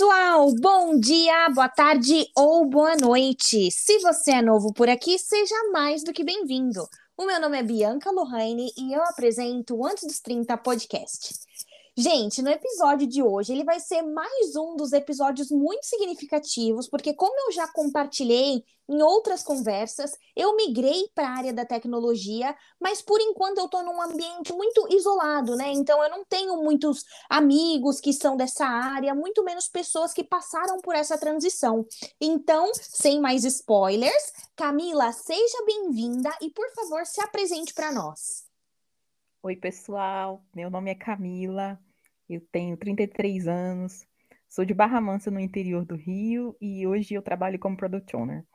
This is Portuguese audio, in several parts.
pessoal, bom dia, boa tarde ou boa noite. Se você é novo por aqui, seja mais do que bem-vindo. O meu nome é Bianca Lohane e eu apresento o Antes dos 30 podcast. Gente, no episódio de hoje, ele vai ser mais um dos episódios muito significativos, porque como eu já compartilhei em outras conversas, eu migrei para a área da tecnologia, mas por enquanto eu estou num ambiente muito isolado, né? Então eu não tenho muitos amigos que são dessa área, muito menos pessoas que passaram por essa transição. Então, sem mais spoilers, Camila, seja bem-vinda e por favor, se apresente para nós. Oi, pessoal. Meu nome é Camila. Eu tenho 33 anos, sou de Barra Mansa, no interior do Rio, e hoje eu trabalho como Product Owner.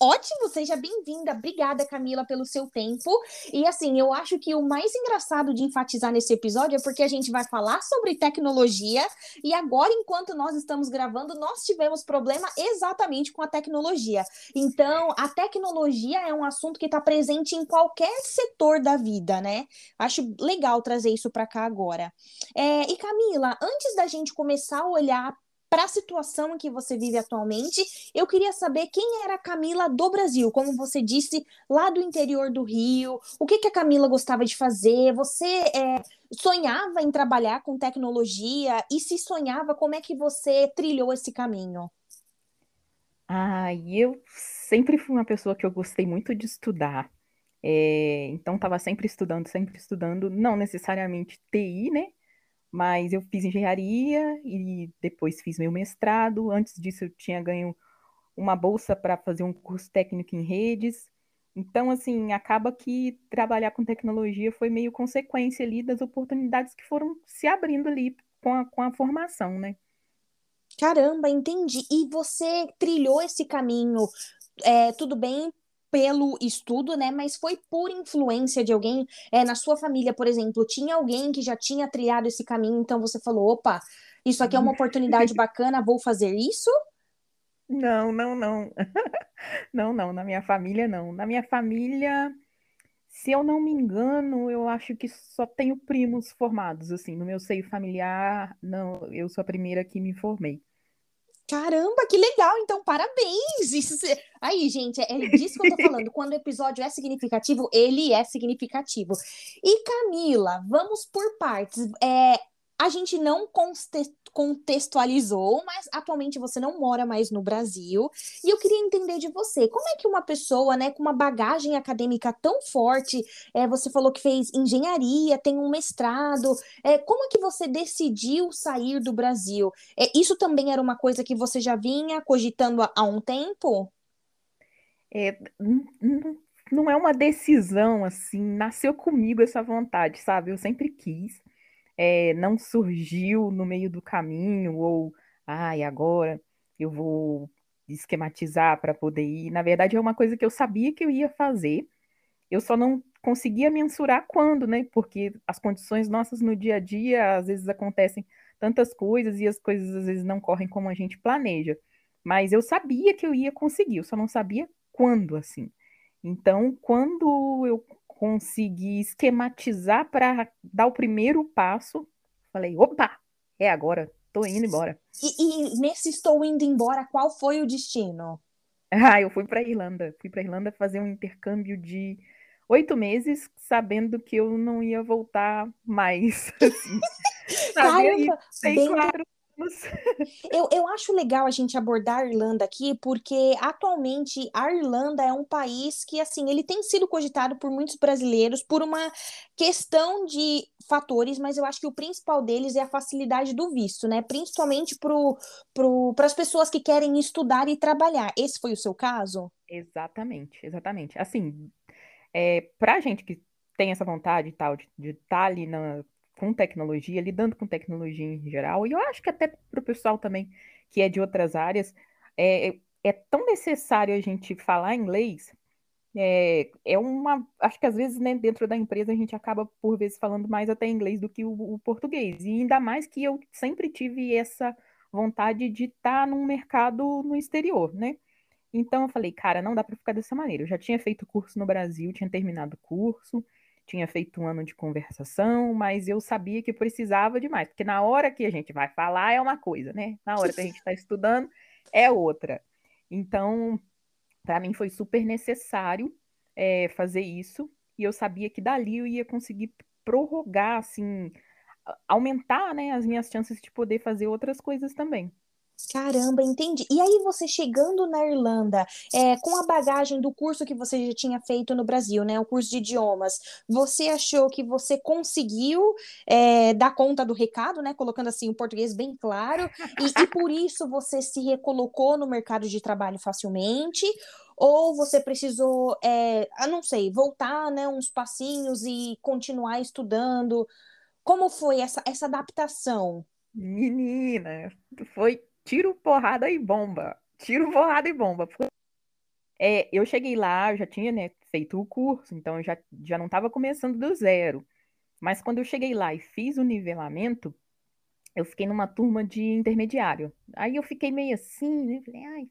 Ótimo, seja bem-vinda. Obrigada, Camila, pelo seu tempo. E assim, eu acho que o mais engraçado de enfatizar nesse episódio é porque a gente vai falar sobre tecnologia e agora, enquanto nós estamos gravando, nós tivemos problema exatamente com a tecnologia. Então, a tecnologia é um assunto que está presente em qualquer setor da vida, né? Acho legal trazer isso para cá agora. É, e Camila, antes da gente começar a olhar para a situação em que você vive atualmente. Eu queria saber quem era a Camila do Brasil, como você disse, lá do interior do Rio. O que, que a Camila gostava de fazer? Você é, sonhava em trabalhar com tecnologia? E se sonhava, como é que você trilhou esse caminho? Ah, eu sempre fui uma pessoa que eu gostei muito de estudar. É, então, estava sempre estudando, sempre estudando, não necessariamente TI, né? Mas eu fiz engenharia e depois fiz meu mestrado. Antes disso, eu tinha ganho uma bolsa para fazer um curso técnico em redes. Então, assim, acaba que trabalhar com tecnologia foi meio consequência ali das oportunidades que foram se abrindo ali com a, com a formação, né? Caramba, entendi. E você trilhou esse caminho, é, tudo bem, pelo estudo, né? Mas foi por influência de alguém. É, na sua família, por exemplo, tinha alguém que já tinha trilhado esse caminho, então você falou: opa, isso aqui é uma oportunidade bacana, vou fazer isso? Não, não, não. não, não, na minha família não. Na minha família, se eu não me engano, eu acho que só tenho primos formados, assim, no meu seio familiar, não, eu sou a primeira que me formei. Caramba, que legal! Então, parabéns! Isso, aí, gente, é, é disso que eu tô falando. Quando o episódio é significativo, ele é significativo. E Camila, vamos por partes. É, a gente não contextualizou, mas atualmente você não mora mais no Brasil. E eu queria entender de você, como é que uma pessoa, né, com uma bagagem acadêmica tão forte, é, você falou que fez engenharia, tem um mestrado, é, como é que você decidiu sair do Brasil? É, isso também era uma coisa que você já vinha cogitando há, há um tempo? É, não é uma decisão assim, nasceu comigo essa vontade, sabe? Eu sempre quis é, não surgiu no meio do caminho, ou, ai, ah, agora eu vou esquematizar para poder ir. Na verdade, é uma coisa que eu sabia que eu ia fazer, eu só não conseguia mensurar quando, né? Porque as condições nossas no dia a dia, às vezes acontecem tantas coisas e as coisas às vezes não correm como a gente planeja. Mas eu sabia que eu ia conseguir, eu só não sabia quando, assim. Então, quando eu consegui esquematizar para dar o primeiro passo, falei, opa, é agora, tô indo embora. E, e nesse estou indo embora, qual foi o destino? Ah, eu fui para Irlanda, fui para Irlanda fazer um intercâmbio de oito meses, sabendo que eu não ia voltar mais. Assim, Caramba, bem, quatro eu, eu acho legal a gente abordar a Irlanda aqui, porque atualmente a Irlanda é um país que, assim, ele tem sido cogitado por muitos brasileiros por uma questão de fatores, mas eu acho que o principal deles é a facilidade do visto, né? Principalmente para pro, as pessoas que querem estudar e trabalhar. Esse foi o seu caso? Exatamente, exatamente. Assim, é, para a gente que tem essa vontade e tal de estar tá ali na, com tecnologia, lidando com tecnologia em geral, e eu acho que até para o pessoal também que é de outras áreas, é, é tão necessário a gente falar inglês. É, é uma. Acho que às vezes, né, dentro da empresa, a gente acaba, por vezes, falando mais até inglês do que o, o português. E ainda mais que eu sempre tive essa vontade de estar tá num mercado no exterior, né? Então eu falei, cara, não dá para ficar dessa maneira. Eu já tinha feito curso no Brasil, tinha terminado o curso, tinha feito um ano de conversação, mas eu sabia que precisava de mais, porque na hora que a gente vai falar é uma coisa, né? Na hora que a gente está estudando é outra. Então, para mim foi super necessário é, fazer isso, e eu sabia que dali eu ia conseguir prorrogar, assim, aumentar né, as minhas chances de poder fazer outras coisas também. Caramba, entendi. E aí você chegando na Irlanda, é, com a bagagem do curso que você já tinha feito no Brasil, né, o curso de idiomas, você achou que você conseguiu é, dar conta do recado, né, colocando assim o português bem claro, e, e por isso você se recolocou no mercado de trabalho facilmente? Ou você precisou, é, eu não sei, voltar, né, uns passinhos e continuar estudando? Como foi essa, essa adaptação? Menina, foi tiro, porrada e bomba. Tiro, porrada e bomba. É, eu cheguei lá, eu já tinha né, feito o curso, então já, já não estava começando do zero. Mas quando eu cheguei lá e fiz o nivelamento, eu fiquei numa turma de intermediário. Aí eu fiquei meio assim, né? Falei, ai,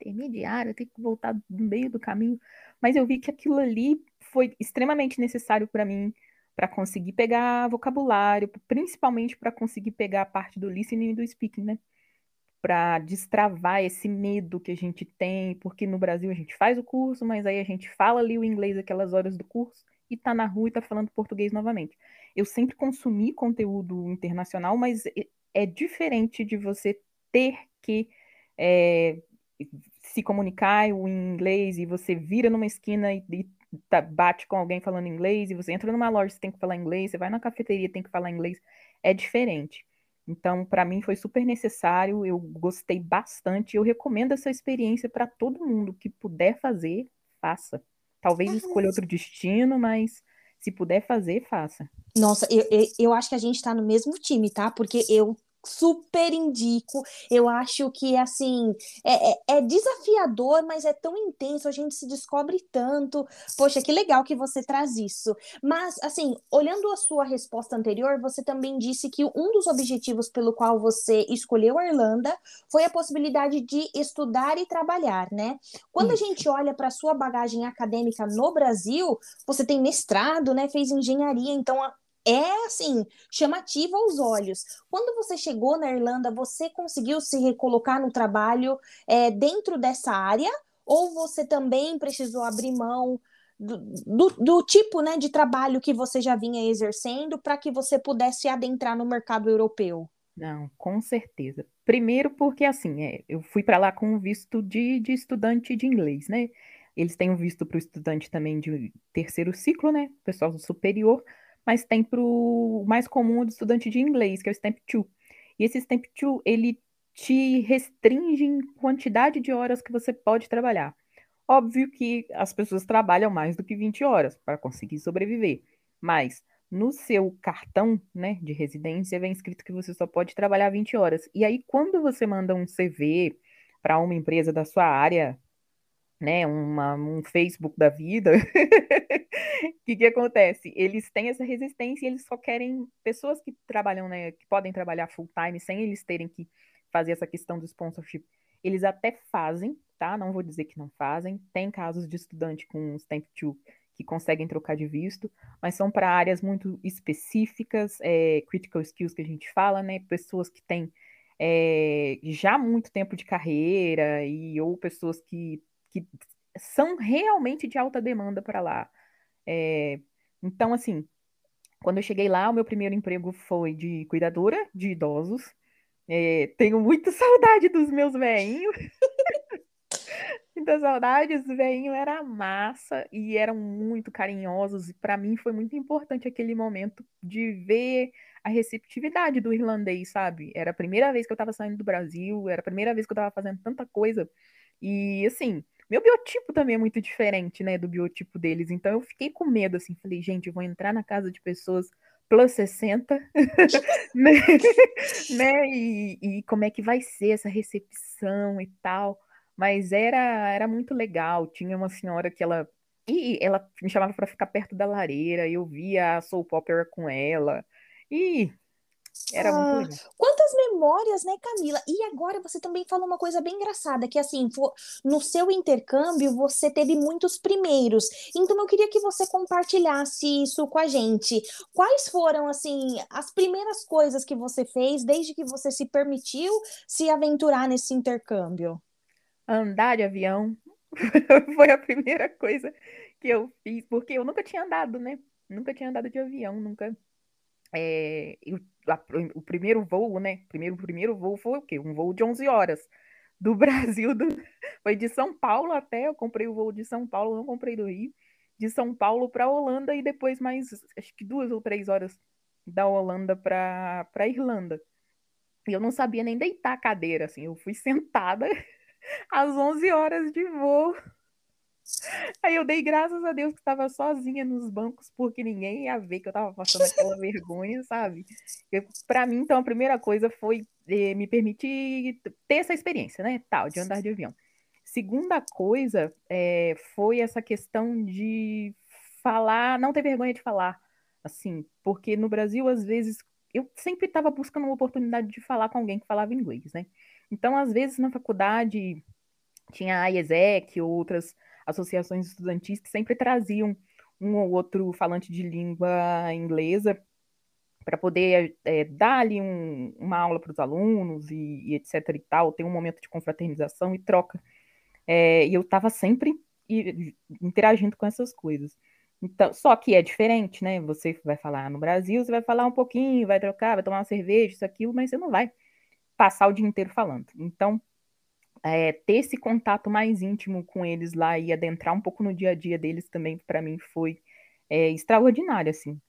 intermediário, eu tenho que voltar no meio do caminho. Mas eu vi que aquilo ali foi extremamente necessário para mim, para conseguir pegar vocabulário, principalmente para conseguir pegar a parte do listening e do speaking, né? Para destravar esse medo que a gente tem, porque no Brasil a gente faz o curso, mas aí a gente fala ali o inglês aquelas horas do curso e tá na rua e tá falando português novamente. Eu sempre consumi conteúdo internacional, mas é diferente de você ter que é, se comunicar em inglês e você vira numa esquina e, e tá, bate com alguém falando inglês e você entra numa loja, você tem que falar inglês, você vai na cafeteria, tem que falar inglês. É diferente. Então, para mim foi super necessário, eu gostei bastante, eu recomendo essa experiência para todo mundo que puder fazer, faça. Talvez escolha outro destino, mas se puder fazer, faça. Nossa, eu, eu, eu acho que a gente está no mesmo time, tá? Porque eu super indico. Eu acho que assim é, é, é, desafiador, mas é tão intenso, a gente se descobre tanto. Poxa, que legal que você traz isso. Mas assim, olhando a sua resposta anterior, você também disse que um dos objetivos pelo qual você escolheu a Irlanda foi a possibilidade de estudar e trabalhar, né? Quando isso. a gente olha para a sua bagagem acadêmica no Brasil, você tem mestrado, né? Fez engenharia, então é assim, chamativo aos olhos. Quando você chegou na Irlanda, você conseguiu se recolocar no trabalho é, dentro dessa área? Ou você também precisou abrir mão do, do, do tipo né, de trabalho que você já vinha exercendo para que você pudesse adentrar no mercado europeu? Não, com certeza. Primeiro porque, assim, é, eu fui para lá com visto de, de estudante de inglês, né? Eles têm um visto para o estudante também de terceiro ciclo, né? Pessoal superior mas tem para o mais comum do estudante de inglês, que é o Stamp 2. E esse Stamp 2, ele te restringe em quantidade de horas que você pode trabalhar. Óbvio que as pessoas trabalham mais do que 20 horas para conseguir sobreviver, mas no seu cartão né, de residência vem escrito que você só pode trabalhar 20 horas. E aí, quando você manda um CV para uma empresa da sua área, né, uma, um Facebook da vida, o que, que acontece? Eles têm essa resistência e eles só querem pessoas que trabalham, né, que podem trabalhar full time sem eles terem que fazer essa questão do sponsorship. Eles até fazem, tá? Não vou dizer que não fazem. Tem casos de estudante com Stamp 2 que conseguem trocar de visto, mas são para áreas muito específicas, é, critical skills que a gente fala, né? Pessoas que têm é, já muito tempo de carreira e ou pessoas que que são realmente de alta demanda para lá. É, então, assim, quando eu cheguei lá, o meu primeiro emprego foi de cuidadora de idosos. É, tenho muita saudade dos meus veinhos. muita saudade, os veinhos era massa e eram muito carinhosos. E para mim foi muito importante aquele momento de ver a receptividade do irlandês, sabe? Era a primeira vez que eu estava saindo do Brasil, era a primeira vez que eu estava fazendo tanta coisa. E assim, meu biotipo também é muito diferente, né, do biotipo deles. Então eu fiquei com medo, assim, falei, gente, eu vou entrar na casa de pessoas plus 60, né? né? E, e, como é que vai ser essa recepção e tal. Mas era, era muito legal. Tinha uma senhora que ela. E ela me chamava para ficar perto da lareira, eu via a soap opera com ela. E Era ah, muito legal. Memórias, né, Camila? E agora você também falou uma coisa bem engraçada, que assim, no seu intercâmbio você teve muitos primeiros. Então eu queria que você compartilhasse isso com a gente. Quais foram, assim, as primeiras coisas que você fez desde que você se permitiu se aventurar nesse intercâmbio? Andar de avião foi a primeira coisa que eu fiz, porque eu nunca tinha andado, né? Nunca tinha andado de avião, nunca. É, eu a, o primeiro voo, né? Primeiro, primeiro voo foi o quê? Um voo de 11 horas. Do Brasil, do, foi de São Paulo até, eu comprei o voo de São Paulo, não comprei do Rio, de São Paulo para Holanda e depois mais, acho que duas ou três horas da Holanda para Irlanda. E eu não sabia nem deitar a cadeira, assim, eu fui sentada às 11 horas de voo Aí eu dei graças a Deus que estava sozinha nos bancos, porque ninguém ia ver que eu estava passando aquela vergonha, sabe? Para mim, então, a primeira coisa foi eh, me permitir ter essa experiência, né? Tal, de andar de avião. Segunda coisa é, foi essa questão de falar, não ter vergonha de falar, assim, porque no Brasil, às vezes, eu sempre estava buscando uma oportunidade de falar com alguém que falava inglês, né? Então, às vezes, na faculdade, tinha a IESEC, outras associações estudantis que sempre traziam um ou outro falante de língua inglesa para poder é, dar ali um, uma aula para os alunos e, e, etc e tal, ter um momento de confraternização e troca. É, e eu estava sempre interagindo com essas coisas. Então, só que é diferente, né? Você vai falar no Brasil, você vai falar um pouquinho, vai trocar, vai tomar uma cerveja, isso, aquilo, mas você não vai passar o dia inteiro falando. Então, é, ter esse contato mais íntimo com eles lá e adentrar um pouco no dia a dia deles também, para mim, foi é, extraordinário, assim.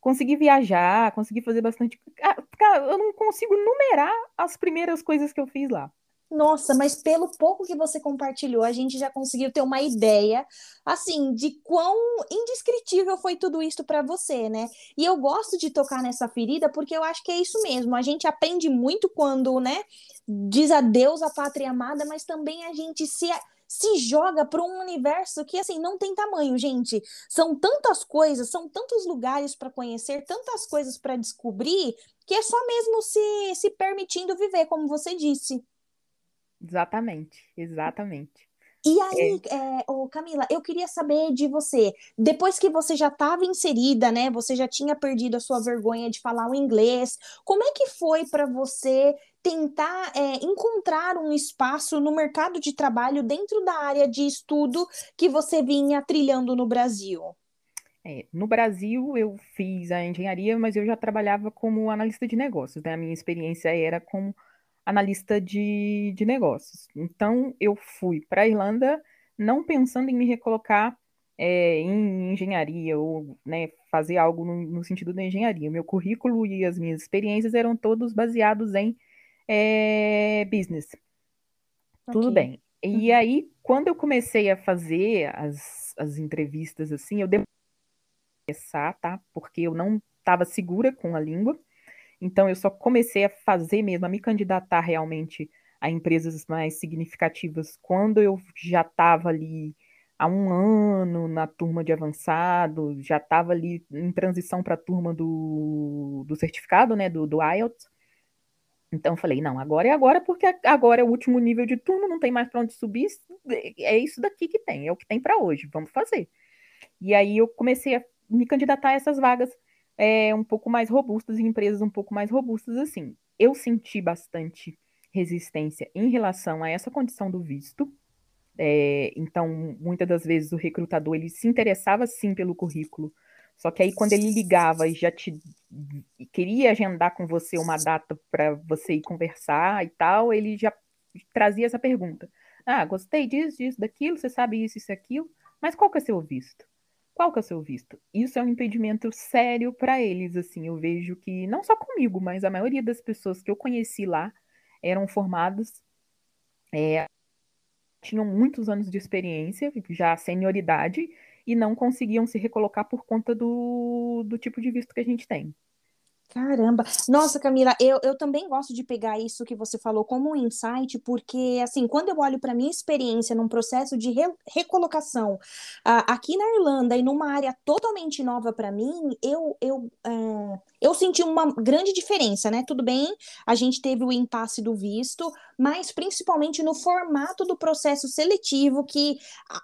Consegui viajar, consegui fazer bastante. Ah, cara, eu não consigo numerar as primeiras coisas que eu fiz lá. Nossa, mas pelo pouco que você compartilhou, a gente já conseguiu ter uma ideia, assim, de quão indescritível foi tudo isso para você, né? E eu gosto de tocar nessa ferida porque eu acho que é isso mesmo. A gente aprende muito quando, né, diz adeus à pátria amada, mas também a gente se se joga para um universo que assim não tem tamanho, gente. São tantas coisas, são tantos lugares para conhecer, tantas coisas para descobrir, que é só mesmo se se permitindo viver, como você disse. Exatamente, exatamente. E aí, é. É, Camila, eu queria saber de você, depois que você já estava inserida, né? Você já tinha perdido a sua vergonha de falar o inglês. Como é que foi para você tentar é, encontrar um espaço no mercado de trabalho dentro da área de estudo que você vinha trilhando no Brasil? É, no Brasil, eu fiz a engenharia, mas eu já trabalhava como analista de negócios, né? A minha experiência era como analista de, de negócios. Então, eu fui para a Irlanda não pensando em me recolocar é, em engenharia ou né, fazer algo no, no, sentido da engenharia. Meu currículo e as minhas experiências eram todos baseados em é, business. Okay. Tudo bem. E uhum. aí, quando eu comecei a fazer as, as entrevistas assim, eu demorei começar, tá? Porque eu não estava segura com a língua. Então, eu só comecei a fazer mesmo, a me candidatar realmente a empresas mais significativas quando eu já estava ali há um ano na turma de avançado, já estava ali em transição para a turma do, do certificado, né, do, do IELTS. Então, eu falei, não, agora é agora, porque agora é o último nível de turno, não tem mais para onde subir, é isso daqui que tem, é o que tem para hoje, vamos fazer. E aí eu comecei a me candidatar a essas vagas é, um pouco mais robustas, em empresas um pouco mais robustas assim. Eu senti bastante resistência em relação a essa condição do visto. É, então, muitas das vezes o recrutador ele se interessava sim pelo currículo, só que aí quando ele ligava e já te queria agendar com você uma data para você ir conversar e tal, ele já trazia essa pergunta. Ah, gostei disso, disso, daquilo, você sabe isso, isso, aquilo, mas qual que é seu visto? Qual que é o seu visto? Isso é um impedimento sério para eles, assim, eu vejo que, não só comigo, mas a maioria das pessoas que eu conheci lá eram formadas, é, tinham muitos anos de experiência, já senioridade, e não conseguiam se recolocar por conta do, do tipo de visto que a gente tem. Caramba! Nossa, Camila, eu, eu também gosto de pegar isso que você falou como um insight, porque, assim, quando eu olho para minha experiência num processo de re recolocação uh, aqui na Irlanda e numa área totalmente nova para mim, eu, eu, uh, eu senti uma grande diferença, né? Tudo bem, a gente teve o impasse do visto, mas principalmente no formato do processo seletivo que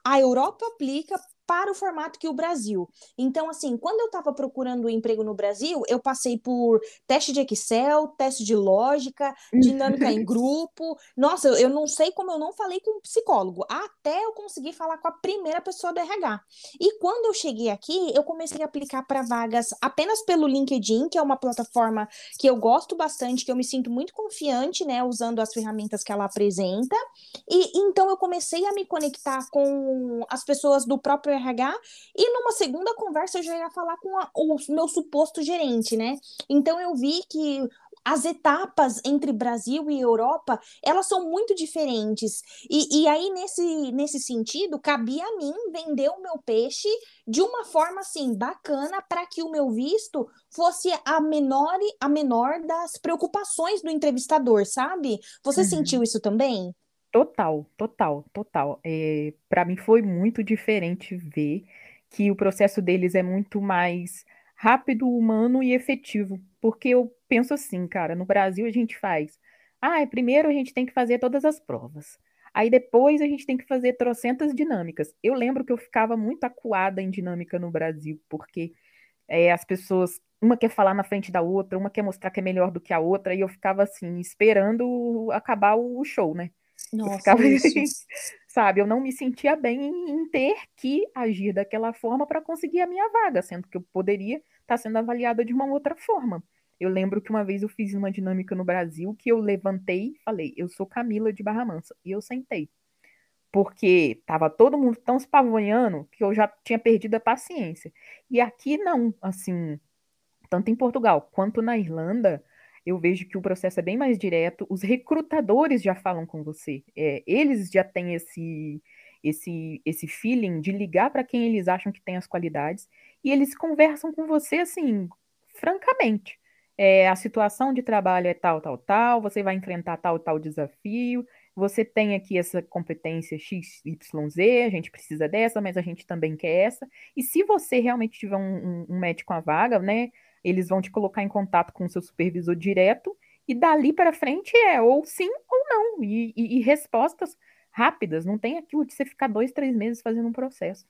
a Europa aplica para o formato que o Brasil. Então, assim, quando eu estava procurando um emprego no Brasil, eu passei por teste de Excel, teste de lógica, dinâmica em grupo. Nossa, eu não sei como eu não falei com um psicólogo, até eu conseguir falar com a primeira pessoa do RH. E quando eu cheguei aqui, eu comecei a aplicar para vagas apenas pelo LinkedIn, que é uma plataforma que eu gosto bastante, que eu me sinto muito confiante, né, usando as ferramentas que ela apresenta. E então eu comecei a me conectar com as pessoas do próprio RH, e numa segunda conversa eu já ia falar com a, o meu suposto gerente, né? Então eu vi que as etapas entre Brasil e Europa, elas são muito diferentes. E, e aí, nesse, nesse sentido, cabia a mim vender o meu peixe de uma forma, assim, bacana para que o meu visto fosse a menor, a menor das preocupações do entrevistador, sabe? Você uhum. sentiu isso também? Total, total, total. É, para mim foi muito diferente ver que o processo deles é muito mais rápido, humano e efetivo. Porque eu penso assim, cara, no Brasil a gente faz. Ah, primeiro a gente tem que fazer todas as provas. Aí depois a gente tem que fazer trocentas dinâmicas. Eu lembro que eu ficava muito acuada em dinâmica no Brasil, porque é, as pessoas, uma quer falar na frente da outra, uma quer mostrar que é melhor do que a outra, e eu ficava assim, esperando acabar o show, né? Nossa, eu ficava assim, sabe, eu não me sentia bem em ter que agir daquela forma para conseguir a minha vaga, sendo que eu poderia estar tá sendo avaliada de uma outra forma. Eu lembro que uma vez eu fiz uma dinâmica no Brasil que eu levantei e falei, eu sou Camila de Barra Mansa, e eu sentei. Porque tava todo mundo tão se pavonhando que eu já tinha perdido a paciência. E aqui não, assim, tanto em Portugal quanto na Irlanda, eu vejo que o processo é bem mais direto. Os recrutadores já falam com você. É, eles já têm esse, esse, esse feeling de ligar para quem eles acham que tem as qualidades. E eles conversam com você assim, francamente. É, a situação de trabalho é tal, tal, tal, você vai enfrentar tal, tal desafio, você tem aqui essa competência X, Y, Z, a gente precisa dessa, mas a gente também quer essa. E se você realmente tiver um, um, um match com a vaga, né, eles vão te colocar em contato com o seu supervisor direto e dali para frente é ou sim ou não. E, e, e, respostas rápidas. Não tem aquilo de você ficar dois, três meses fazendo um processo.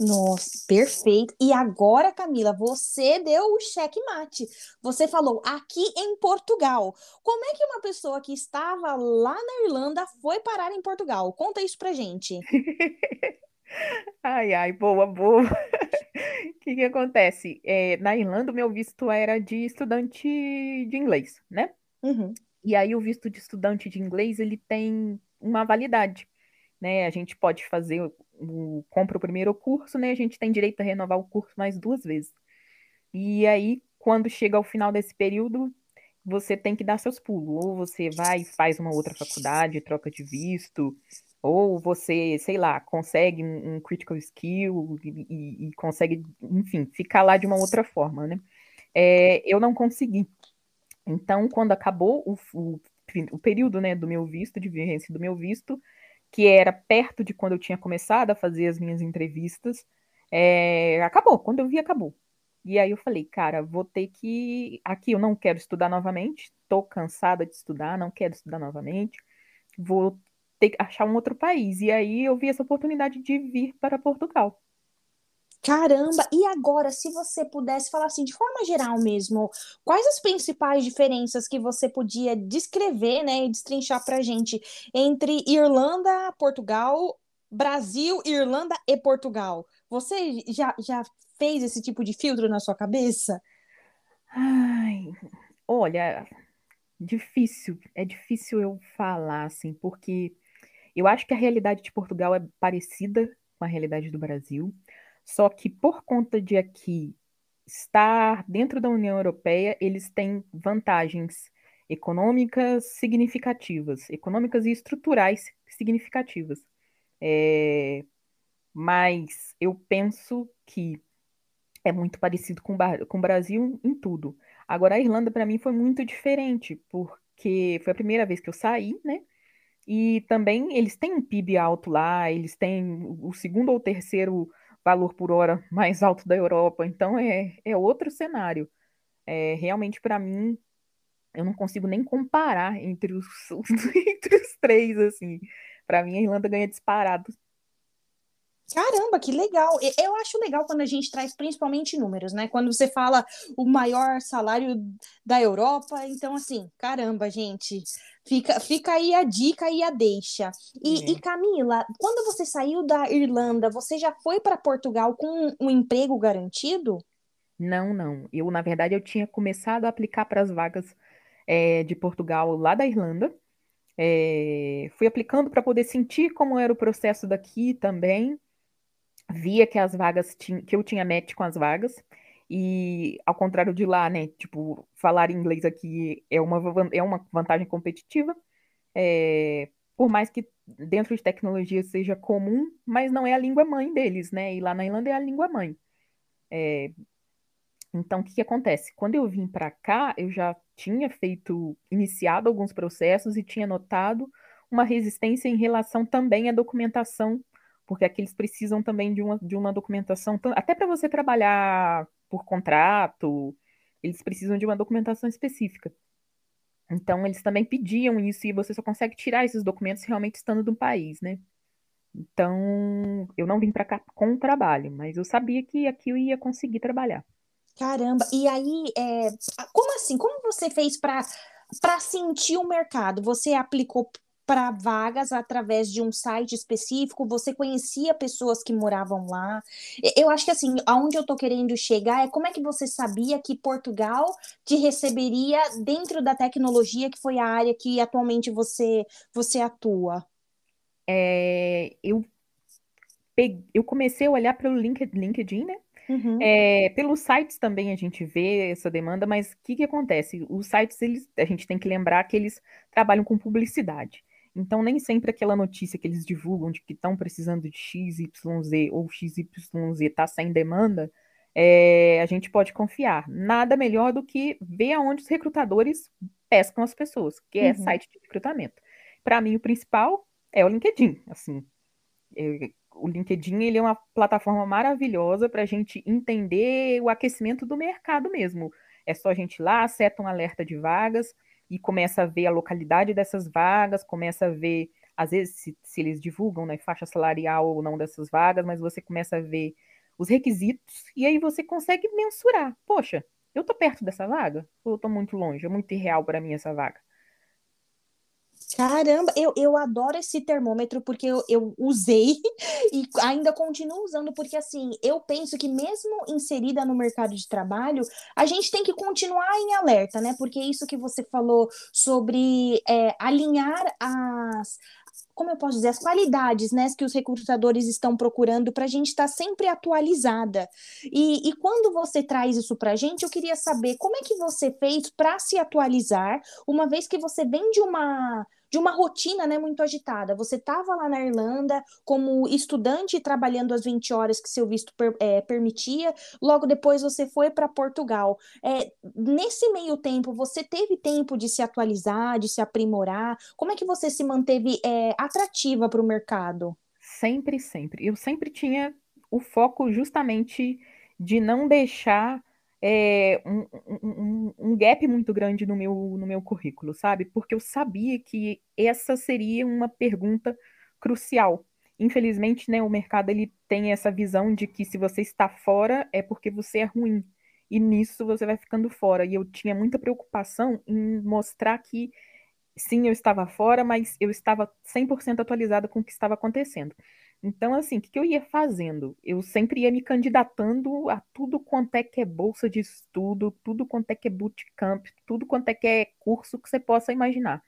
Nossa, perfeito. E agora, Camila, você deu o checkmate. Você falou aqui em Portugal. Como é que uma pessoa que estava lá na Irlanda foi parar em Portugal? Conta isso pra gente. Ai, ai, boa, boa. O que que acontece? É, na Irlanda, o meu visto era de estudante de inglês, né? Uhum. E aí, o visto de estudante de inglês, ele tem uma validade, né? A gente pode fazer, o, o, compra o primeiro curso, né? A gente tem direito a renovar o curso mais duas vezes. E aí, quando chega ao final desse período, você tem que dar seus pulos. Ou você vai e faz uma outra faculdade, troca de visto, ou você, sei lá, consegue um, critical skill e, e, e, consegue, enfim, ficar lá de uma outra forma, né? É, eu não consegui. Então, quando acabou o, o, o, período né, do meu visto, de vigência do meu visto, que era perto de quando eu tinha começado a fazer as minhas entrevistas, é, acabou. Quando eu vi, acabou. E aí eu falei, cara, vou ter que. Aqui eu não quero estudar novamente, estou cansada de estudar, não quero estudar novamente. Vou ter que achar um outro país. E aí eu vi essa oportunidade de vir para Portugal. Caramba! E agora, se você pudesse falar assim, de forma geral mesmo, quais as principais diferenças que você podia descrever, né, e destrinchar para gente entre Irlanda, Portugal, Brasil, Irlanda e Portugal? Você já, já fez esse tipo de filtro na sua cabeça? Ai, olha, difícil, é difícil eu falar assim, porque eu acho que a realidade de Portugal é parecida com a realidade do Brasil, só que por conta de aqui estar dentro da União Europeia, eles têm vantagens econômicas significativas, econômicas e estruturais significativas. É, mas eu penso que é muito parecido com, com o Brasil em tudo. Agora, a Irlanda, para mim, foi muito diferente, porque foi a primeira vez que eu saí, né? E também eles têm um PIB alto lá, eles têm o segundo ou terceiro valor por hora mais alto da Europa, então é, é outro cenário. É, realmente, para mim, eu não consigo nem comparar entre os, entre os três, assim. Para mim, a Irlanda ganha disparado Caramba, que legal! Eu acho legal quando a gente traz principalmente números, né? Quando você fala o maior salário da Europa, então assim, caramba, gente, fica, fica aí a dica e a deixa. E, é. e Camila, quando você saiu da Irlanda, você já foi para Portugal com um emprego garantido? Não, não. Eu, na verdade, eu tinha começado a aplicar para as vagas é, de Portugal lá da Irlanda. É, fui aplicando para poder sentir como era o processo daqui também via que as vagas tinham, que eu tinha match com as vagas. E ao contrário de lá, né? Tipo, falar inglês aqui é uma, é uma vantagem competitiva. É, por mais que dentro de tecnologia seja comum, mas não é a língua mãe deles, né? E lá na Irlanda é a língua mãe. É, então, o que, que acontece? Quando eu vim para cá, eu já tinha feito, iniciado alguns processos e tinha notado uma resistência em relação também à documentação porque aqui eles precisam também de uma, de uma documentação, até para você trabalhar por contrato, eles precisam de uma documentação específica. Então, eles também pediam isso e você só consegue tirar esses documentos realmente estando no país, né? Então, eu não vim para cá com o trabalho, mas eu sabia que aqui eu ia conseguir trabalhar. Caramba, e aí, é... como assim? Como você fez para sentir o mercado? Você aplicou para vagas através de um site específico? Você conhecia pessoas que moravam lá? Eu acho que assim, aonde eu estou querendo chegar é como é que você sabia que Portugal te receberia dentro da tecnologia, que foi a área que atualmente você, você atua? É, eu, peguei, eu comecei a olhar pelo LinkedIn, né? Uhum. É, pelos sites também a gente vê essa demanda, mas o que, que acontece? Os sites, eles, a gente tem que lembrar que eles trabalham com publicidade. Então, nem sempre aquela notícia que eles divulgam de que estão precisando de XYZ ou XYZ está sem demanda, é, a gente pode confiar. Nada melhor do que ver aonde os recrutadores pescam as pessoas, que é uhum. site de recrutamento. Para mim, o principal é o LinkedIn. Assim, é, o LinkedIn ele é uma plataforma maravilhosa para a gente entender o aquecimento do mercado mesmo. É só a gente ir lá, seta um alerta de vagas, e começa a ver a localidade dessas vagas, começa a ver, às vezes, se, se eles divulgam né, faixa salarial ou não dessas vagas, mas você começa a ver os requisitos e aí você consegue mensurar. Poxa, eu tô perto dessa vaga? Ou eu tô muito longe? É muito irreal para mim essa vaga? Caramba, eu, eu adoro esse termômetro porque eu, eu usei e ainda continuo usando, porque assim, eu penso que mesmo inserida no mercado de trabalho, a gente tem que continuar em alerta, né? Porque isso que você falou sobre é, alinhar as, como eu posso dizer, as qualidades né, que os recrutadores estão procurando para a gente estar tá sempre atualizada. E, e quando você traz isso para a gente, eu queria saber como é que você fez para se atualizar, uma vez que você vem de uma de uma rotina né, muito agitada. Você estava lá na Irlanda como estudante trabalhando as 20 horas que seu visto per, é, permitia, logo depois você foi para Portugal. É, nesse meio tempo, você teve tempo de se atualizar, de se aprimorar? Como é que você se manteve é, atrativa para o mercado? Sempre, sempre. Eu sempre tinha o foco justamente de não deixar é, um, um, um, gap muito grande no meu, no meu currículo, sabe? Porque eu sabia que essa seria uma pergunta crucial. Infelizmente, né, o mercado ele tem essa visão de que se você está fora é porque você é ruim. E nisso você vai ficando fora. E eu tinha muita preocupação em mostrar que sim, eu estava fora, mas eu estava 100% atualizada com o que estava acontecendo. Então, assim, o que, eu ia fazendo? Eu sempre ia me candidatando a tudo quanto é que é bolsa de estudo, tudo quanto é que é bootcamp, tudo quanto é que é curso que você possa imaginar,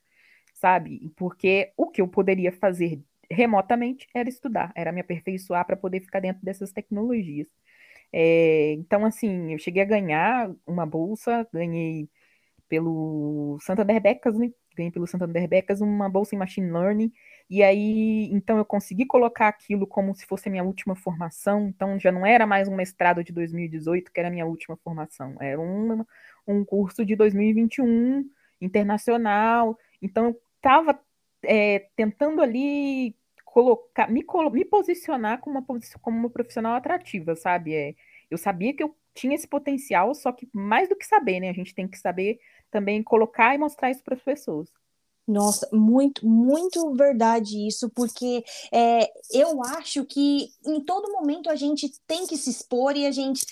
sabe? Porque o que eu poderia fazer remotamente era estudar, era me aperfeiçoar para poder ficar dentro dessas tecnologias. É, então, assim, eu cheguei a ganhar uma bolsa, ganhei pelo Santander Becas, né? Ganhei pelo Santander Becas uma bolsa em Machine Learning E aí, então eu consegui colocar aquilo como se fosse a minha última formação. Então já não era mais um mestrado de 2018, que era a minha última formação. Era um, um curso de 2021, internacional. Então eu estava é, tentando ali colocar, me, me posicionar como uma, como uma profissional atrativa, sabe? É, eu sabia que eu tinha esse potencial, só que mais do que saber, né? A gente tem que saber também colocar e mostrar isso para as pessoas. Nossa, muito, muito verdade isso, porque é, eu acho que em todo momento a gente tem que se expor e a gente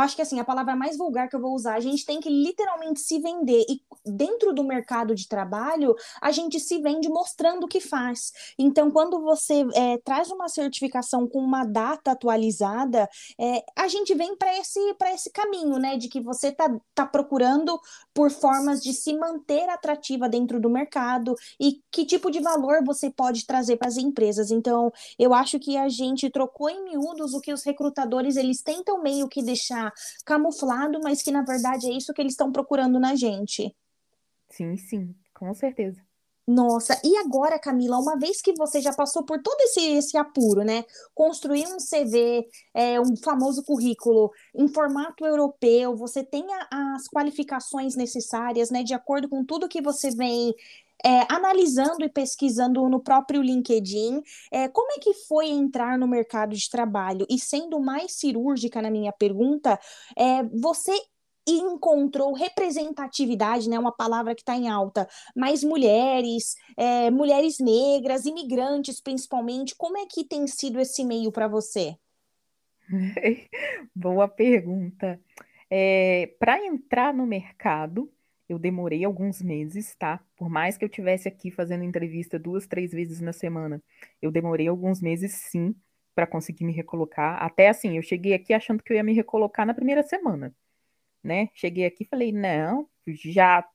acho que assim, a palavra mais vulgar que eu vou usar, a gente tem que literalmente se vender. E dentro do mercado de trabalho, a gente se vende mostrando o que faz. Então, quando você é, traz uma certificação com uma data atualizada, é, a gente vem para esse, esse caminho, né? De que você tá, tá procurando por formas de se manter atrativa dentro do mercado e que tipo de valor você pode trazer para as empresas. Então, eu acho que a gente trocou em miúdos o que os recrutadores eles tentam meio que deixar camuflado, mas que na verdade é isso que eles estão procurando na gente. Sim, sim, com certeza. Nossa, e agora, Camila, uma vez que você já passou por todo esse, esse apuro, né? Construir um CV, é, um famoso currículo em formato europeu, você tem a, as qualificações necessárias, né? De acordo com tudo que você vem é, analisando e pesquisando no próprio LinkedIn, é, como é que foi entrar no mercado de trabalho? E sendo mais cirúrgica na minha pergunta, é, você encontrou representatividade, né, uma palavra que está em alta, mais mulheres, é, mulheres negras, imigrantes principalmente, como é que tem sido esse meio para você? Boa pergunta. É, para entrar no mercado, eu demorei alguns meses, tá? Por mais que eu tivesse aqui fazendo entrevista duas, três vezes na semana, eu demorei alguns meses, sim, para conseguir me recolocar. Até assim, eu cheguei aqui achando que eu ia me recolocar na primeira semana, né? Cheguei aqui e falei, não, já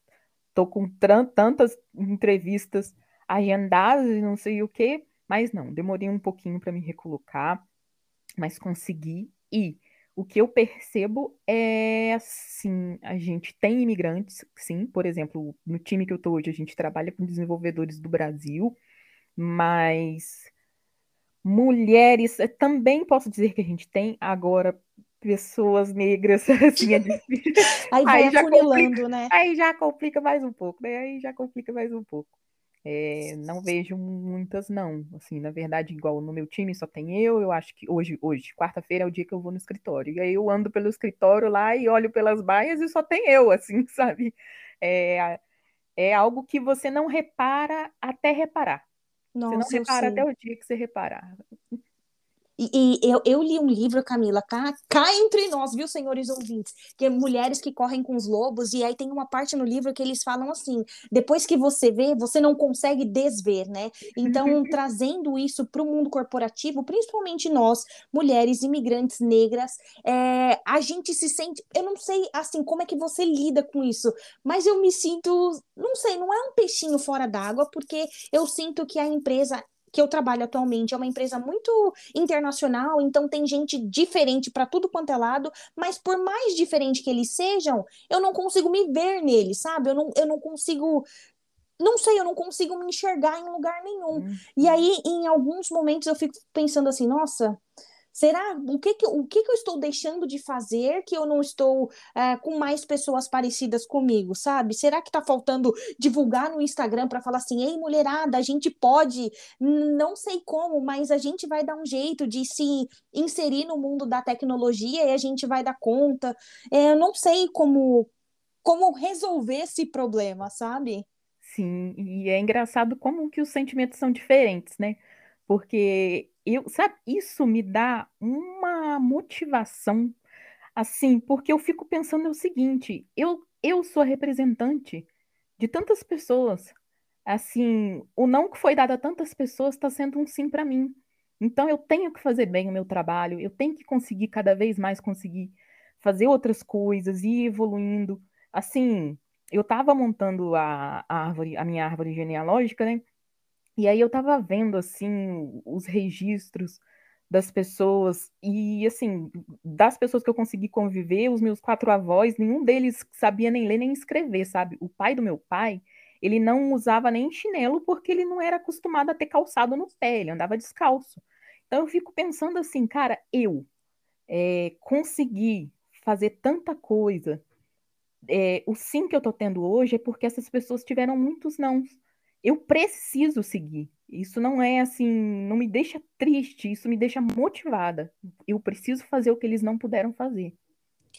tô com tantas entrevistas agendadas e não sei o quê, mas não, demorei um pouquinho para me recolocar, mas consegui ir. O que eu percebo é assim, a gente tem imigrantes, sim, por exemplo, no time que eu estou hoje, a gente trabalha com desenvolvedores do Brasil, mas mulheres, eh, também posso dizer que a gente tem agora pessoas negras, assim, é difícil. Aí vai aí afunilando, né? Aí já complica mais um pouco, né? Aí já complica mais um pouco. É, não vejo muitas, não. Assim, na verdade, igual no meu time só tem eu, eu acho que hoje, hoje, quarta-feira é o dia que eu vou no escritório. E aí eu ando pelo escritório lá e olho pelas baias e só tem eu, assim, sabe? É, é algo que você não repara até reparar. Nossa, você não repara até o dia que você reparar. E, e eu, eu, li um livro, Camila, cá, cá entre nós, viu, senhores ouvintes? Que é Mulheres que Correm com os Lobos, e aí tem uma parte no livro que eles falam assim: depois que você vê, você não consegue desver, né? Então, trazendo isso para o mundo corporativo, principalmente nós, mulheres imigrantes negras, é, a gente se sente. Eu não sei, assim, como é que você lida com isso, mas eu me sinto, não sei, não é um peixinho fora d'água, porque eu sinto que a empresa que eu trabalho atualmente é uma empresa muito internacional, então tem gente diferente para tudo quanto é lado, mas por mais diferente que eles sejam, eu não consigo me ver neles, sabe? Eu não, eu não consigo não sei, eu não consigo me enxergar em lugar nenhum. Uhum. E aí, em alguns momentos, eu fico pensando assim, nossa, Será o que, que, o que, que eu estou deixando de fazer que eu não estou é, com mais pessoas parecidas comigo, sabe? Será que está faltando divulgar no Instagram para falar assim, ei, mulherada, a gente pode, não sei como, mas a gente vai dar um jeito de se inserir no mundo da tecnologia e a gente vai dar conta. É, eu não sei como, como resolver esse problema, sabe? Sim, e é engraçado como que os sentimentos são diferentes, né? Porque eu, sabe, isso me dá uma motivação, assim, porque eu fico pensando o seguinte, eu, eu sou representante de tantas pessoas, assim, o não que foi dado a tantas pessoas está sendo um sim para mim. Então eu tenho que fazer bem o meu trabalho, eu tenho que conseguir cada vez mais conseguir fazer outras coisas e evoluindo. Assim, eu estava montando a, a árvore, a minha árvore genealógica, né? E aí eu tava vendo, assim, os registros das pessoas, e assim, das pessoas que eu consegui conviver, os meus quatro avós, nenhum deles sabia nem ler nem escrever, sabe? O pai do meu pai ele não usava nem chinelo porque ele não era acostumado a ter calçado no pé, ele andava descalço. Então eu fico pensando assim, cara, eu é, consegui fazer tanta coisa, é, o sim que eu tô tendo hoje é porque essas pessoas tiveram muitos não. Eu preciso seguir. Isso não é assim, não me deixa triste, isso me deixa motivada. Eu preciso fazer o que eles não puderam fazer.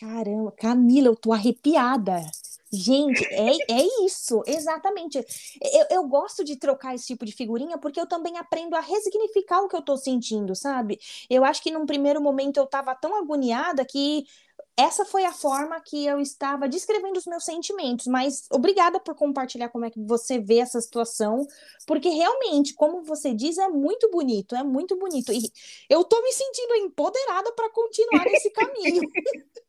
Caramba, Camila, eu tô arrepiada. Gente, é, é isso, exatamente. Eu, eu gosto de trocar esse tipo de figurinha porque eu também aprendo a resignificar o que eu tô sentindo, sabe? Eu acho que num primeiro momento eu tava tão agoniada que essa foi a forma que eu estava descrevendo os meus sentimentos, mas obrigada por compartilhar como é que você vê essa situação, porque realmente, como você diz, é muito bonito, é muito bonito. E eu tô me sentindo empoderada para continuar nesse caminho.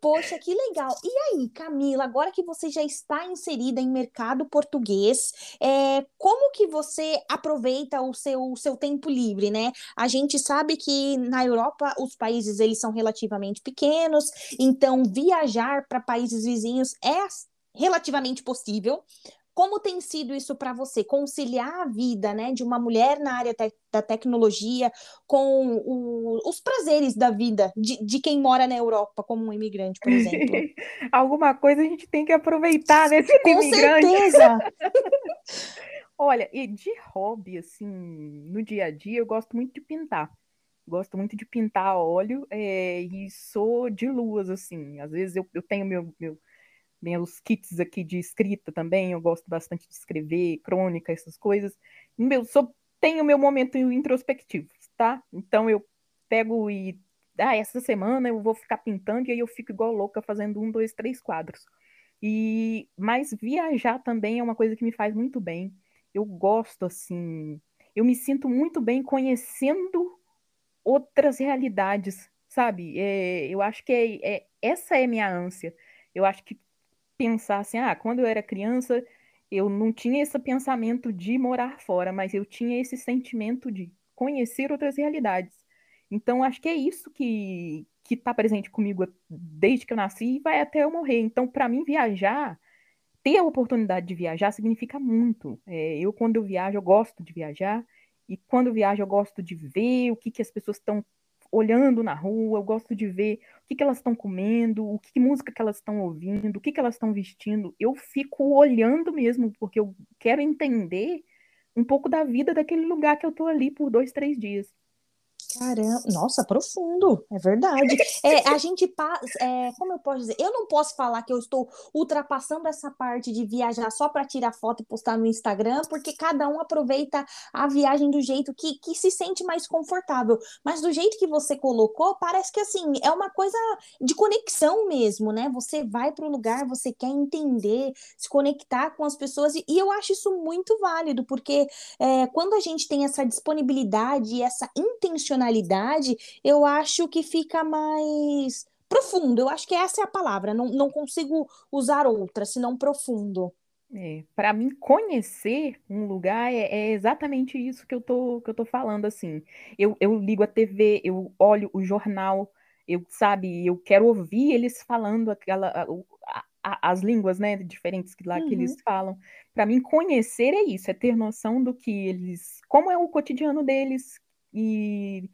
Poxa, que legal. E aí, Camila, agora que você já está inserida em mercado português, é, como que você aproveita o seu, o seu tempo livre, né? A gente sabe que na Europa os países eles são relativamente pequenos, então viajar para países vizinhos é relativamente possível, como tem sido isso para você? Conciliar a vida né, de uma mulher na área te da tecnologia com o, os prazeres da vida de, de, quem mora na Europa, como um imigrante, por exemplo? Alguma coisa a gente tem que aproveitar nesse com imigrante. Certeza! Olha, e de hobby, assim, no dia a dia, eu gosto muito de pintar. Gosto muito de pintar óleo é, e sou de luas, assim. Às vezes eu, eu tenho meu, meu meus kits aqui de escrita também, eu gosto bastante de escrever, crônica, essas coisas. Meu, sou, tenho meu momento introspectivo, tá? Então eu pego e. Ah, essa semana eu vou ficar pintando e aí eu fico igual louca fazendo um, dois, três quadros. E mas viajar também é uma coisa que me faz muito bem. Eu gosto assim, eu me sinto muito bem conhecendo outras realidades, sabe? É, eu acho que é, é, essa é minha ânsia. Eu acho que pensar assim, ah, quando eu era criança, eu não tinha esse pensamento de morar fora, mas eu tinha esse sentimento de conhecer outras realidades. Então, acho que é isso que que está presente comigo desde que eu nasci e vai até eu morrer. Então, para mim, viajar, ter a oportunidade de viajar significa muito. É, eu, quando eu viajo, eu gosto de viajar. E quando eu viajo, eu gosto de ver o que, que as pessoas estão olhando na rua, eu gosto de ver o que, que elas estão comendo, o que, que, música que elas estão ouvindo, o que, que elas estão vestindo. Eu fico olhando mesmo, porque eu quero entender um pouco da vida daquele lugar que eu estou ali por dois, três dias. Caramba, nossa, profundo, é verdade. É, a gente passa, é, como eu posso dizer, eu não posso falar que eu estou ultrapassando essa parte de viajar só para tirar foto e postar no Instagram, porque cada um aproveita a viagem do jeito que, que se sente mais confortável. Mas do jeito que você colocou, parece que assim, é uma coisa de conexão mesmo, né? Você vai para o lugar, você quer entender, se conectar com as pessoas, e, e eu acho isso muito válido, porque é, quando a gente tem essa disponibilidade e essa intencionalidade, emocionalidade, eu acho que fica mais profundo. Eu acho que essa é a palavra. Não, não consigo usar outra, senão profundo. É, para mim, conhecer um lugar é, é, exatamente isso que eu tô, que eu tô falando, assim. Eu, eu ligo a TV, eu olho o jornal, eu, sabe, eu quero ouvir eles falando aquela, a, a, as línguas, né, diferentes que lá uhum. que eles uhum. falam. Para mim, conhecer é isso, é ter noção do que eles, como é o cotidiano deles, e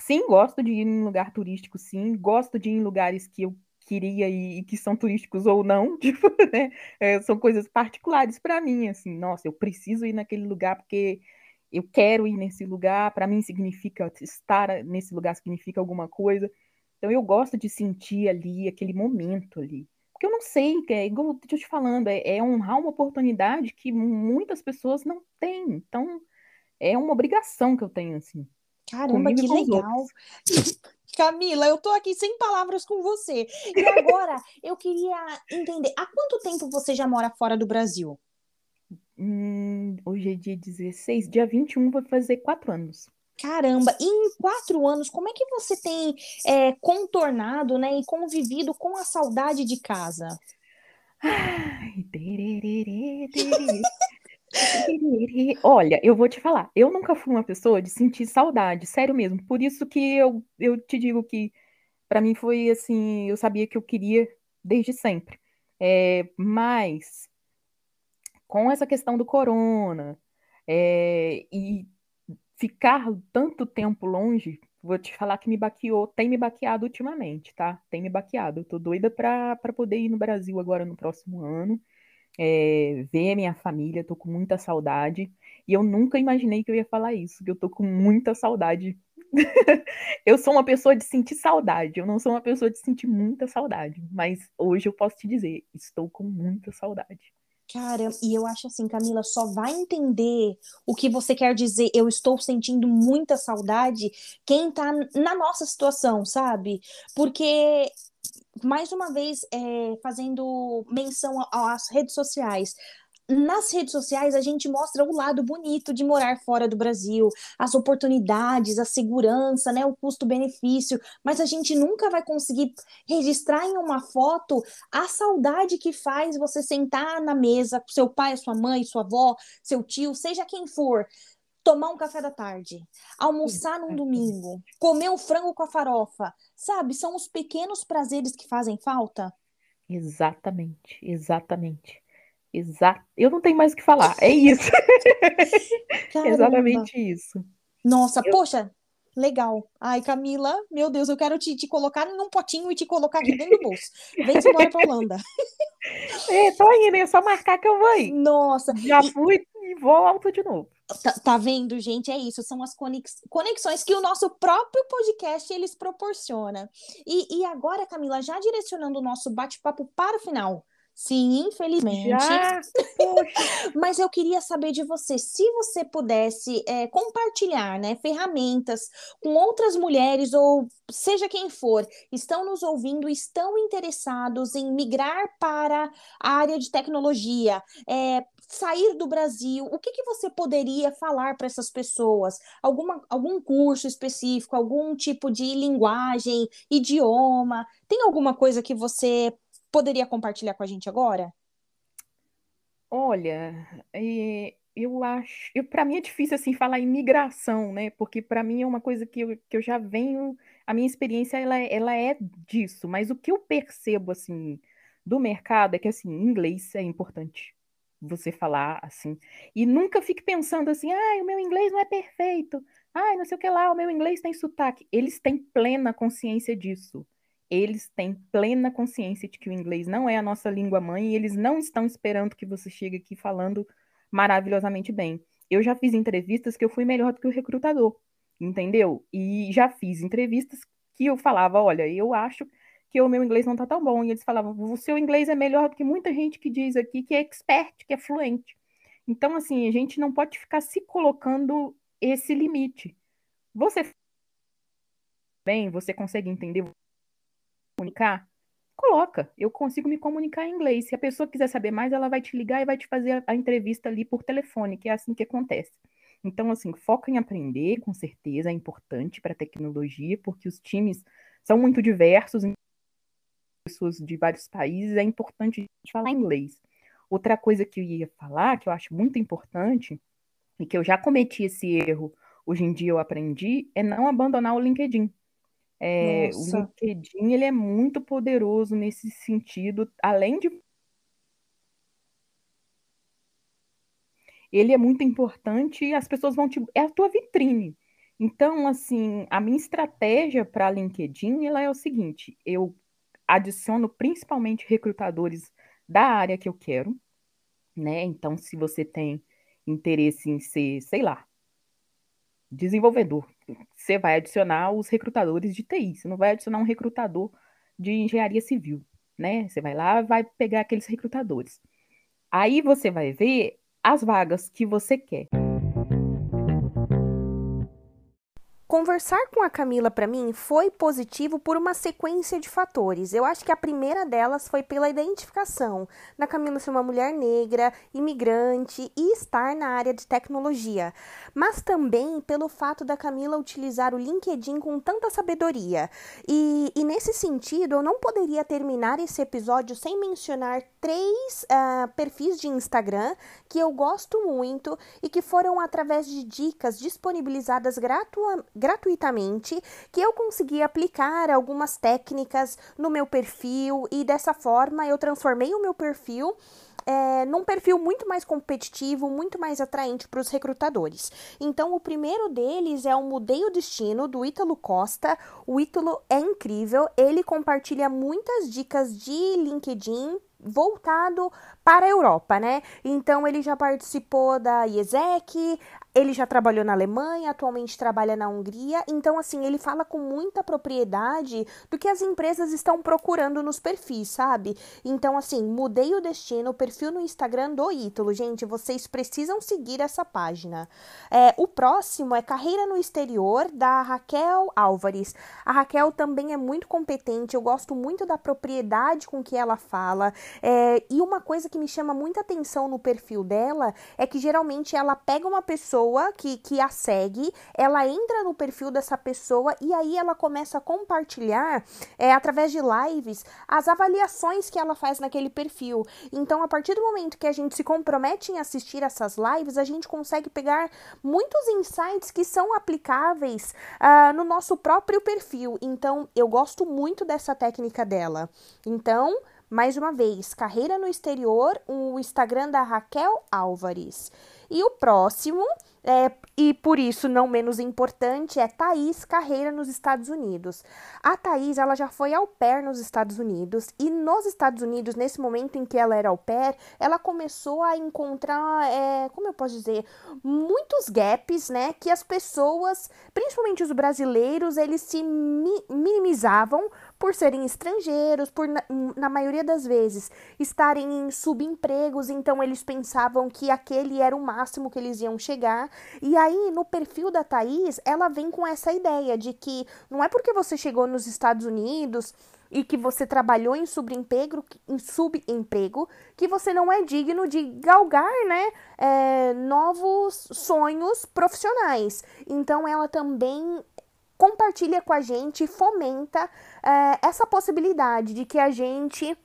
sim, gosto de ir em lugar turístico, sim, gosto de ir em lugares que eu queria ir e que são turísticos ou não, tipo, né? É, são coisas particulares para mim, assim, nossa, eu preciso ir naquele lugar porque eu quero ir nesse lugar, para mim significa estar nesse lugar significa alguma coisa. Então eu gosto de sentir ali aquele momento ali. Porque eu não sei, é igual eu te falando, é, é honrar uma oportunidade que muitas pessoas não têm. Então, é uma obrigação que eu tenho, assim. Caramba, que legal. Camila, eu tô aqui sem palavras com você. E agora, eu queria entender, há quanto tempo você já mora fora do Brasil? Hum, hoje é dia 16, dia 21 vai fazer quatro anos. Caramba, e em quatro anos, como é que você tem é, contornado né, e convivido com a saudade de casa? Ai, tererê, tererê. Olha, eu vou te falar, eu nunca fui uma pessoa de sentir saudade, sério mesmo. Por isso que eu, eu te digo que para mim foi assim, eu sabia que eu queria desde sempre. É, mas com essa questão do corona é, e ficar tanto tempo longe, vou te falar que me baqueou, tem me baqueado ultimamente, tá? Tem me baqueado. Eu tô doida pra poder ir no Brasil agora no próximo ano, é, ver minha família, tô com muita saudade. E eu nunca imaginei que eu ia falar isso, que eu tô com muita saudade. eu sou uma pessoa de sentir saudade, eu não sou uma pessoa de sentir muita saudade, mas hoje eu posso te dizer, estou com muita saudade. Cara, e eu acho assim, Camila, só vai entender o que você quer dizer. Eu estou sentindo muita saudade quem tá na nossa situação, sabe? Porque mais uma vez, é, fazendo menção às redes sociais. Nas redes sociais a gente mostra o lado bonito de morar fora do Brasil, as oportunidades, a segurança, né, o custo-benefício, mas a gente nunca vai conseguir registrar em uma foto a saudade que faz você sentar na mesa com seu pai, sua mãe, sua avó, seu tio, seja quem for, tomar um café da tarde, almoçar num domingo, comer um frango com a farofa, sabe? São os pequenos prazeres que fazem falta. Exatamente, exatamente. Exato. Eu não tenho mais o que falar. É isso. Exatamente isso. Nossa, eu... poxa, legal. Ai, Camila, meu Deus, eu quero te, te colocar num potinho e te colocar aqui dentro do bolso. Vem embora pra Holanda. É, tô indo, é só marcar que eu vou ir. Nossa. Já fui e vou alto de novo. Tá, tá, vendo, gente? É isso, são as conex... conexões que o nosso próprio podcast eles proporciona. E, e agora, Camila, já direcionando o nosso bate-papo para o final, Sim, infelizmente. Já? Mas eu queria saber de você, se você pudesse é, compartilhar né, ferramentas com outras mulheres, ou seja quem for, estão nos ouvindo, estão interessados em migrar para a área de tecnologia, é, sair do Brasil, o que, que você poderia falar para essas pessoas? Alguma, algum curso específico, algum tipo de linguagem, idioma? Tem alguma coisa que você poderia compartilhar com a gente agora? Olha, é, eu acho, para mim é difícil assim falar em migração, né? Porque para mim é uma coisa que eu, que eu já venho, a minha experiência ela, ela é disso, mas o que eu percebo assim do mercado é que assim, inglês é importante você falar assim. E nunca fique pensando assim, ah, o meu inglês não é perfeito. Ah, não sei o que lá, o meu inglês tem sotaque. Eles têm plena consciência disso eles têm plena consciência de que o inglês não é a nossa língua mãe e eles não estão esperando que você chegue aqui falando maravilhosamente bem. Eu já fiz entrevistas que eu fui melhor do que o recrutador, entendeu? E já fiz entrevistas que eu falava, olha, eu acho que o meu inglês não tá tão bom. E eles falavam, o seu inglês é melhor do que muita gente que diz aqui que é expert, que é fluente. Então, assim, a gente não pode ficar se colocando esse limite. Você bem, você consegue entender comunicar? Coloca, eu consigo me comunicar em inglês. Se a pessoa quiser saber mais, ela vai te ligar e vai te fazer a, entrevista ali por telefone, que é assim que acontece. Então, assim, foca em aprender, com certeza, é importante para a tecnologia, porque os times são muito diversos, pessoas de vários países, é importante falar inglês. Outra coisa que eu ia falar, que eu acho muito importante, e que eu já cometi esse erro, hoje em dia eu aprendi, é não abandonar o LinkedIn. É, o LinkedIn ele é muito poderoso nesse sentido, além de ele é muito importante e as pessoas vão te é a tua vitrine. Então, assim, a minha estratégia para LinkedIn ela é o seguinte: eu adiciono principalmente recrutadores da área que eu quero, né? Então, se você tem interesse em ser, sei lá, desenvolvedor. Você vai adicionar os recrutadores de TI, você não vai adicionar um recrutador de engenharia civil, né? Você vai lá, vai pegar aqueles recrutadores. Aí você vai ver as vagas que você quer. Conversar com a Camila para mim foi positivo por uma sequência de fatores. Eu acho que a primeira delas foi pela identificação da Camila ser uma mulher negra, imigrante e estar na área de tecnologia, mas também pelo fato da Camila utilizar o LinkedIn com tanta sabedoria. E, e nesse sentido, eu não poderia terminar esse episódio sem mencionar três uh, perfis de Instagram que eu gosto muito e que foram através de dicas disponibilizadas gratuitamente gratuitamente que eu consegui aplicar algumas técnicas no meu perfil e dessa forma eu transformei o meu perfil é, num perfil muito mais competitivo, muito mais atraente para os recrutadores. Então, o primeiro deles é o Mudei o Destino, do Ítalo Costa. O Ítalo é incrível, ele compartilha muitas dicas de LinkedIn voltado para a Europa, né? Então ele já participou da IESEC, ele já trabalhou na Alemanha, atualmente trabalha na Hungria, então assim, ele fala com muita propriedade do que as empresas estão procurando nos perfis, sabe? Então assim, mudei o destino, o perfil no Instagram do Ítalo, gente, vocês precisam seguir essa página. É, o próximo é Carreira no Exterior, da Raquel Álvares. A Raquel também é muito competente, eu gosto muito da propriedade com que ela fala, é, e uma coisa que me chama muita atenção no perfil dela é que geralmente ela pega uma pessoa pessoa que, que a segue, ela entra no perfil dessa pessoa e aí ela começa a compartilhar é, através de lives as avaliações que ela faz naquele perfil. Então, a partir do momento que a gente se compromete em assistir essas lives, a gente consegue pegar muitos insights que são aplicáveis uh, no nosso próprio perfil. Então, eu gosto muito dessa técnica dela. Então, mais uma vez, carreira no exterior, o Instagram da Raquel Álvares. E o próximo é, e por isso, não menos importante, é Thaís Carreira nos Estados Unidos. A Thaís, ela já foi au pair nos Estados Unidos e nos Estados Unidos, nesse momento em que ela era au pair, ela começou a encontrar, é, como eu posso dizer, muitos gaps, né, que as pessoas, principalmente os brasileiros, eles se mi minimizavam por serem estrangeiros, por na, na, maioria das vezes estarem em subempregos, então eles pensavam que aquele era o máximo que eles iam chegar. E aí, no perfil da Thaís, ela vem com essa ideia de que não é porque você chegou nos Estados Unidos e que você trabalhou em subemprego, em subemprego que você não é digno de galgar, né, é, novos sonhos profissionais. Então, ela também compartilha com a gente, fomenta é, essa possibilidade de que a gente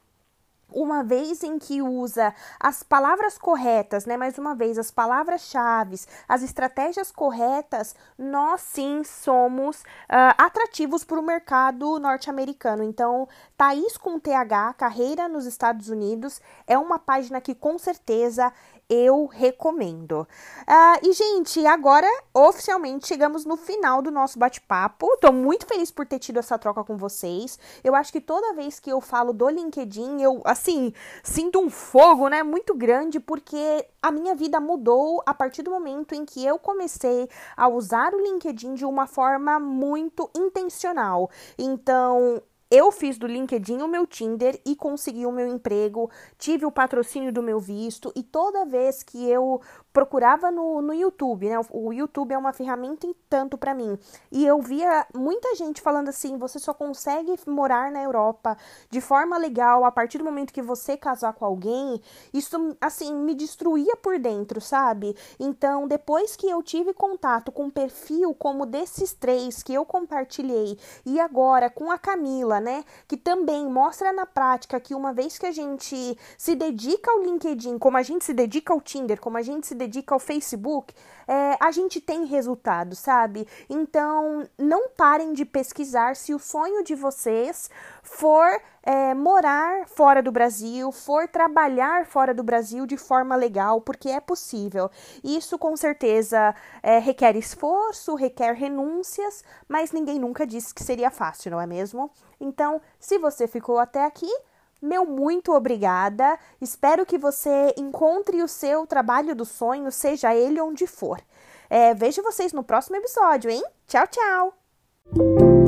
uma vez em que usa as palavras corretas, né? Mais uma vez, as palavras-chave, as estratégias corretas, nós sim somos uh, atrativos para o mercado norte-americano. Então, Thaís com TH, carreira nos Estados Unidos, é uma página que com certeza eu recomendo. Uh, e, gente, agora oficialmente chegamos no final do nosso bate-papo. Tô muito feliz por ter tido essa troca com vocês. Eu acho que toda vez que eu falo do LinkedIn, eu, assim, sinto um fogo, né, muito grande, porque a minha vida mudou a partir do momento em que eu comecei a usar o LinkedIn de uma forma muito intencional. Então, eu fiz do LinkedIn o meu Tinder e consegui o meu emprego, tive o patrocínio do meu visto e toda vez que eu procurava no, no YouTube, né? O YouTube é uma ferramenta em tanto para mim. E eu via muita gente falando assim: você só consegue morar na Europa de forma legal a partir do momento que você casar com alguém. Isso, assim, me destruía por dentro, sabe? Então, depois que eu tive contato com um perfil como desses três que eu compartilhei e agora com a Camila, né? Que também mostra na prática que uma vez que a gente se dedica ao LinkedIn, como a gente se dedica ao Tinder, como a gente se dedica ao Facebook, é, a gente tem resultado, sabe? Então, não parem de pesquisar se o sonho de vocês for é, morar fora do Brasil, for trabalhar fora do Brasil de forma legal, porque é possível. Isso com certeza é, requer esforço, requer renúncias, mas ninguém nunca disse que seria fácil, não é mesmo? Então, se você ficou até aqui, meu muito obrigada. Espero que você encontre o seu trabalho do sonho, seja ele onde for. É, vejo vocês no próximo episódio, hein? Tchau, tchau!